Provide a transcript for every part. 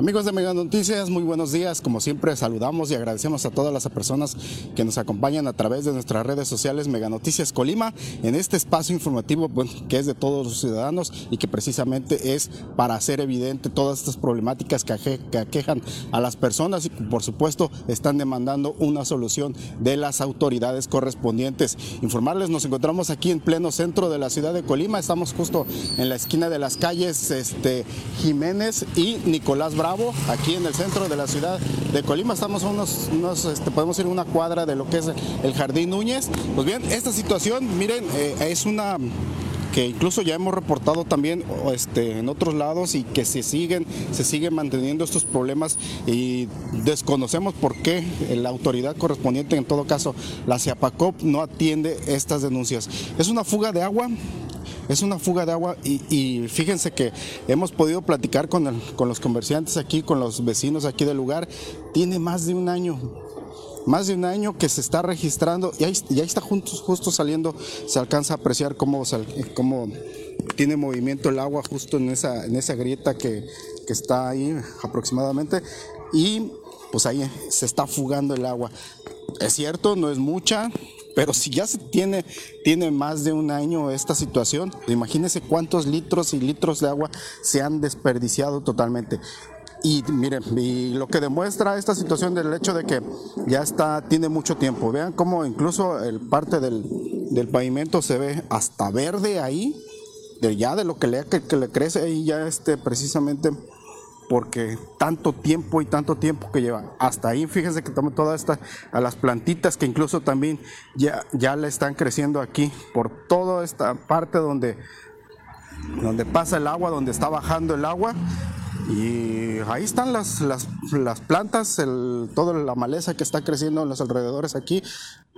Amigos de Mega Noticias, muy buenos días. Como siempre, saludamos y agradecemos a todas las personas que nos acompañan a través de nuestras redes sociales Mega Noticias Colima en este espacio informativo que es de todos los ciudadanos y que precisamente es para hacer evidente todas estas problemáticas que, aquejan a las personas y por supuesto están demandando una solución de las autoridades correspondientes. Informarles, nos encontramos aquí en pleno centro de la ciudad de Colima, estamos justo en la esquina de las calles este, Jiménez y Nicolás Bravo aquí en el centro de la ciudad de Colima. Estamos unos, unos este, podemos ir una cuadra de lo que es el Jardín Núñez. Pues bien, esta situación, miren, eh, es una que incluso ya hemos reportado también este, en otros lados y que se siguen, se siguen manteniendo estos problemas y desconocemos por qué la autoridad correspondiente, en todo caso la CIAPACOP, no atiende estas denuncias. Es una fuga de agua es una fuga de agua y, fíjense que hemos podido platicar con, con los comerciantes aquí, con los vecinos aquí del lugar, tiene más de un año más de un año que se está registrando y ahí, está justo, justo, saliendo, se alcanza a apreciar cómo, cómo, tiene movimiento el agua justo en esa, en esa grieta que, que está ahí aproximadamente. Y pues ahí se está fugando el agua. Es cierto, no es mucha, pero si ya se tiene, tiene más de un año esta situación, imagínense cuántos litros y litros de agua se han desperdiciado totalmente. Y miren, y lo que demuestra esta situación del hecho de que ya está, tiene mucho tiempo. Vean cómo incluso el parte del, del pavimento se ve hasta verde ahí, de ya de lo que le, que, que le crece ahí ya este precisamente porque tanto tiempo y tanto tiempo que lleva. Hasta ahí, fíjense que tomo todas estas, a las plantitas que incluso también ya, ya le están creciendo aquí, por toda esta parte donde, donde pasa el agua, donde está bajando el agua. Y ahí están las, las, plantas, el, toda la maleza que está creciendo en los alrededores aquí.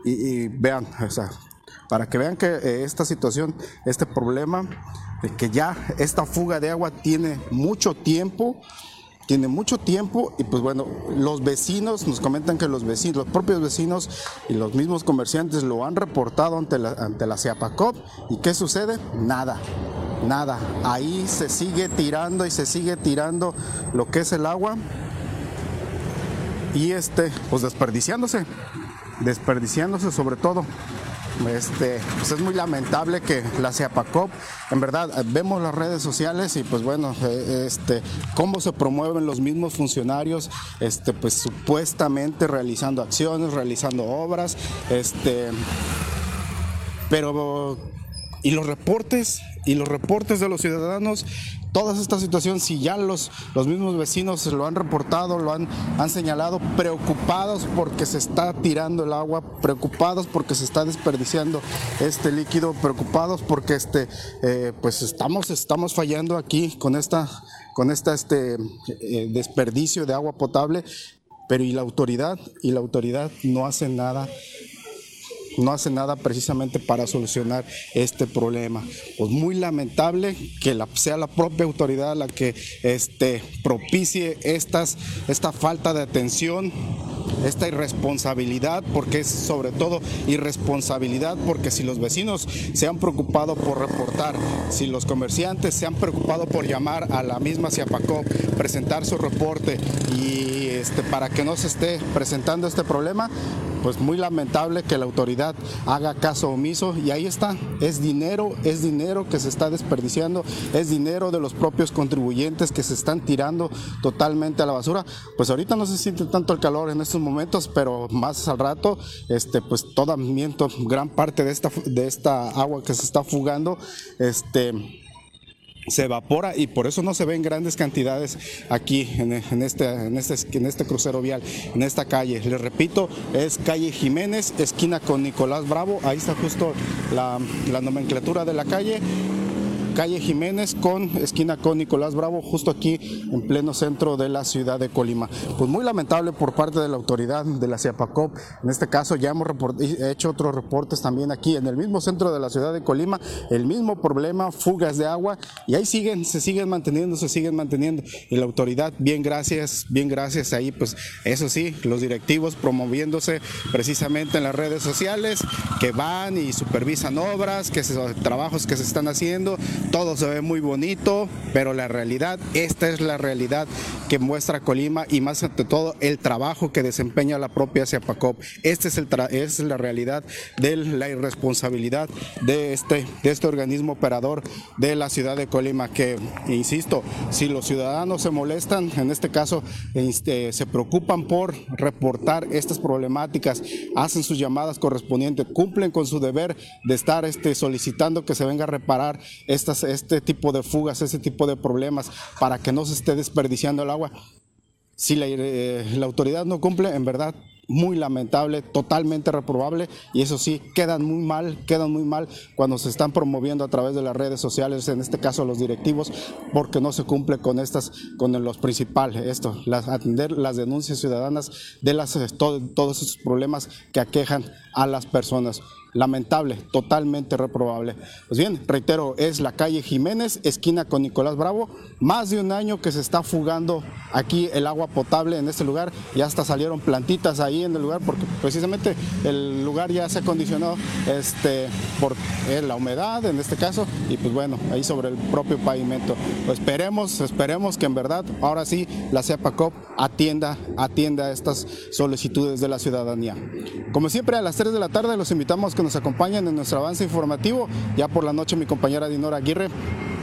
Y, vean, o sea, para que vean que eh, esta situación, este problema, que ya esta fuga de agua tiene mucho tiempo, tiene mucho tiempo y pues bueno, los vecinos nos comentan que los vecinos, los propios vecinos y los mismos comerciantes lo han reportado ante la, ante la CIAPACOP y ¿qué sucede? Nada, nada. Ahí se sigue tirando y se sigue tirando lo que es el agua y este, pues desperdiciándose, desperdiciándose sobre todo. Este, pues es muy lamentable que la CIAPACOP, en verdad, vemos las redes sociales y pues bueno, eh, este, cómo se promueven los mismos funcionarios, este, pues supuestamente realizando acciones, realizando obras, este, pero y los reportes y los reportes de los ciudadanos toda esta situación, si ya los, los mismos vecinos lo han reportado, lo han, han señalado, preocupados porque se está tirando el agua, preocupados porque se está desperdiciando este líquido, preocupados porque este, eh, pues estamos, estamos fallando aquí con esta, con esta este, eh, desperdicio de agua potable, pero y la autoridad, y la autoridad no hace nada no hace nada precisamente para solucionar este problema. Pues muy lamentable que sea la propia autoridad la que este, propicie estas, esta falta de atención esta irresponsabilidad, porque es sobre todo irresponsabilidad, porque si los vecinos se han preocupado por reportar, si los comerciantes se han preocupado por llamar a la misma Ciapacó, presentar su reporte y este, para que no se esté presentando este problema, pues muy lamentable que la autoridad haga caso omiso y ahí está, es dinero, es dinero que se está desperdiciando, es dinero de los propios contribuyentes que se están tirando totalmente a la basura. Pues ahorita no se siente tanto el calor en estos momentos, pero más al rato, este, pues toda miento, gran parte de esta, de esta agua que se está fugando, este, se evapora y por eso no se ven grandes cantidades aquí en, este, en, este, en este crucero vial, en esta calle. Les repito, es calle Jiménez, esquina con Nicolás Bravo, ahí está justo la, la nomenclatura de la calle calle Jiménez con esquina con Nicolás Bravo, justo aquí en pleno centro de la ciudad de Colima. Pues muy lamentable por parte de la autoridad de la CIAPACOP. En este caso ya hemos hecho otros reportes también aquí en el mismo centro de la ciudad de Colima, el mismo problema, fugas de agua y ahí siguen, se siguen manteniendo, se siguen manteniendo. Y la autoridad, bien gracias, bien gracias ahí, pues eso sí, los directivos promoviéndose precisamente en las redes sociales que van y supervisan obras, que se, trabajos que se están haciendo, todo se ve muy bonito, pero la realidad, esta es la realidad que muestra Colima y más ante todo el trabajo que desempeña la propia CEPACOP. Esta es la realidad de la irresponsabilidad de este, de este organismo operador de la ciudad de Colima, que, insisto, si los ciudadanos se molestan, en este caso este, se preocupan por reportar estas problemáticas, hacen sus llamadas correspondientes, cumplen con su deber de estar este, solicitando que se venga a reparar estas, este tipo de fugas, este tipo de problemas, para que no se esté desperdiciando el agua. Si la, eh, la autoridad no cumple, en verdad muy lamentable, totalmente reprobable y eso sí, quedan muy mal, quedan muy mal cuando se están promoviendo a través de las redes sociales, en este caso los directivos, porque no se cumple con estas, con los principales, esto, las, atender las denuncias ciudadanas de las, todos esos problemas que aquejan a las personas lamentable, totalmente reprobable. Pues bien, reitero, es la calle Jiménez, esquina con Nicolás Bravo, más de un año que se está fugando aquí el agua potable en este lugar y hasta salieron plantitas ahí en el lugar porque precisamente el lugar ya se acondicionó este, por eh, la humedad en este caso y pues bueno, ahí sobre el propio pavimento. Pues esperemos, esperemos que en verdad ahora sí la CEPACOP atienda, atienda estas solicitudes de la ciudadanía. Como siempre a las 3 de la tarde los invitamos nos acompañen en nuestro avance informativo. Ya por la noche mi compañera Dinora Aguirre,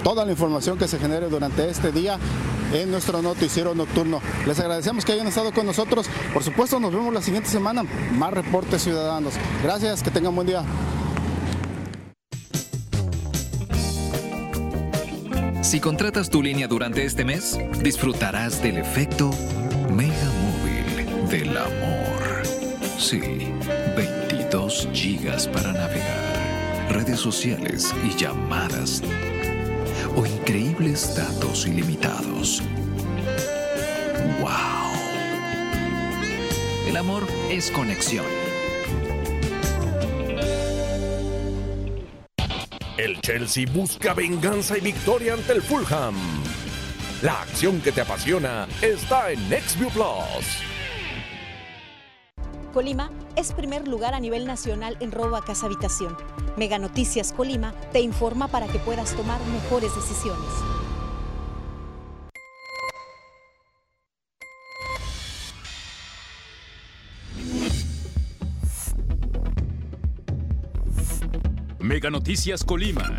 toda la información que se genere durante este día en nuestro noticiero nocturno. Les agradecemos que hayan estado con nosotros. Por supuesto, nos vemos la siguiente semana. Más reportes ciudadanos. Gracias, que tengan buen día. Si contratas tu línea durante este mes, disfrutarás del efecto Mega Móvil del amor. Sí, 22 gigas para navegar, redes sociales y llamadas o increíbles datos ilimitados. ¡Wow! El amor es conexión. El Chelsea busca venganza y victoria ante el Fulham. La acción que te apasiona está en NextView Plus. Colima es primer lugar a nivel nacional en robo a casa habitación. Mega Noticias Colima te informa para que puedas tomar mejores decisiones. Mega Noticias Colima.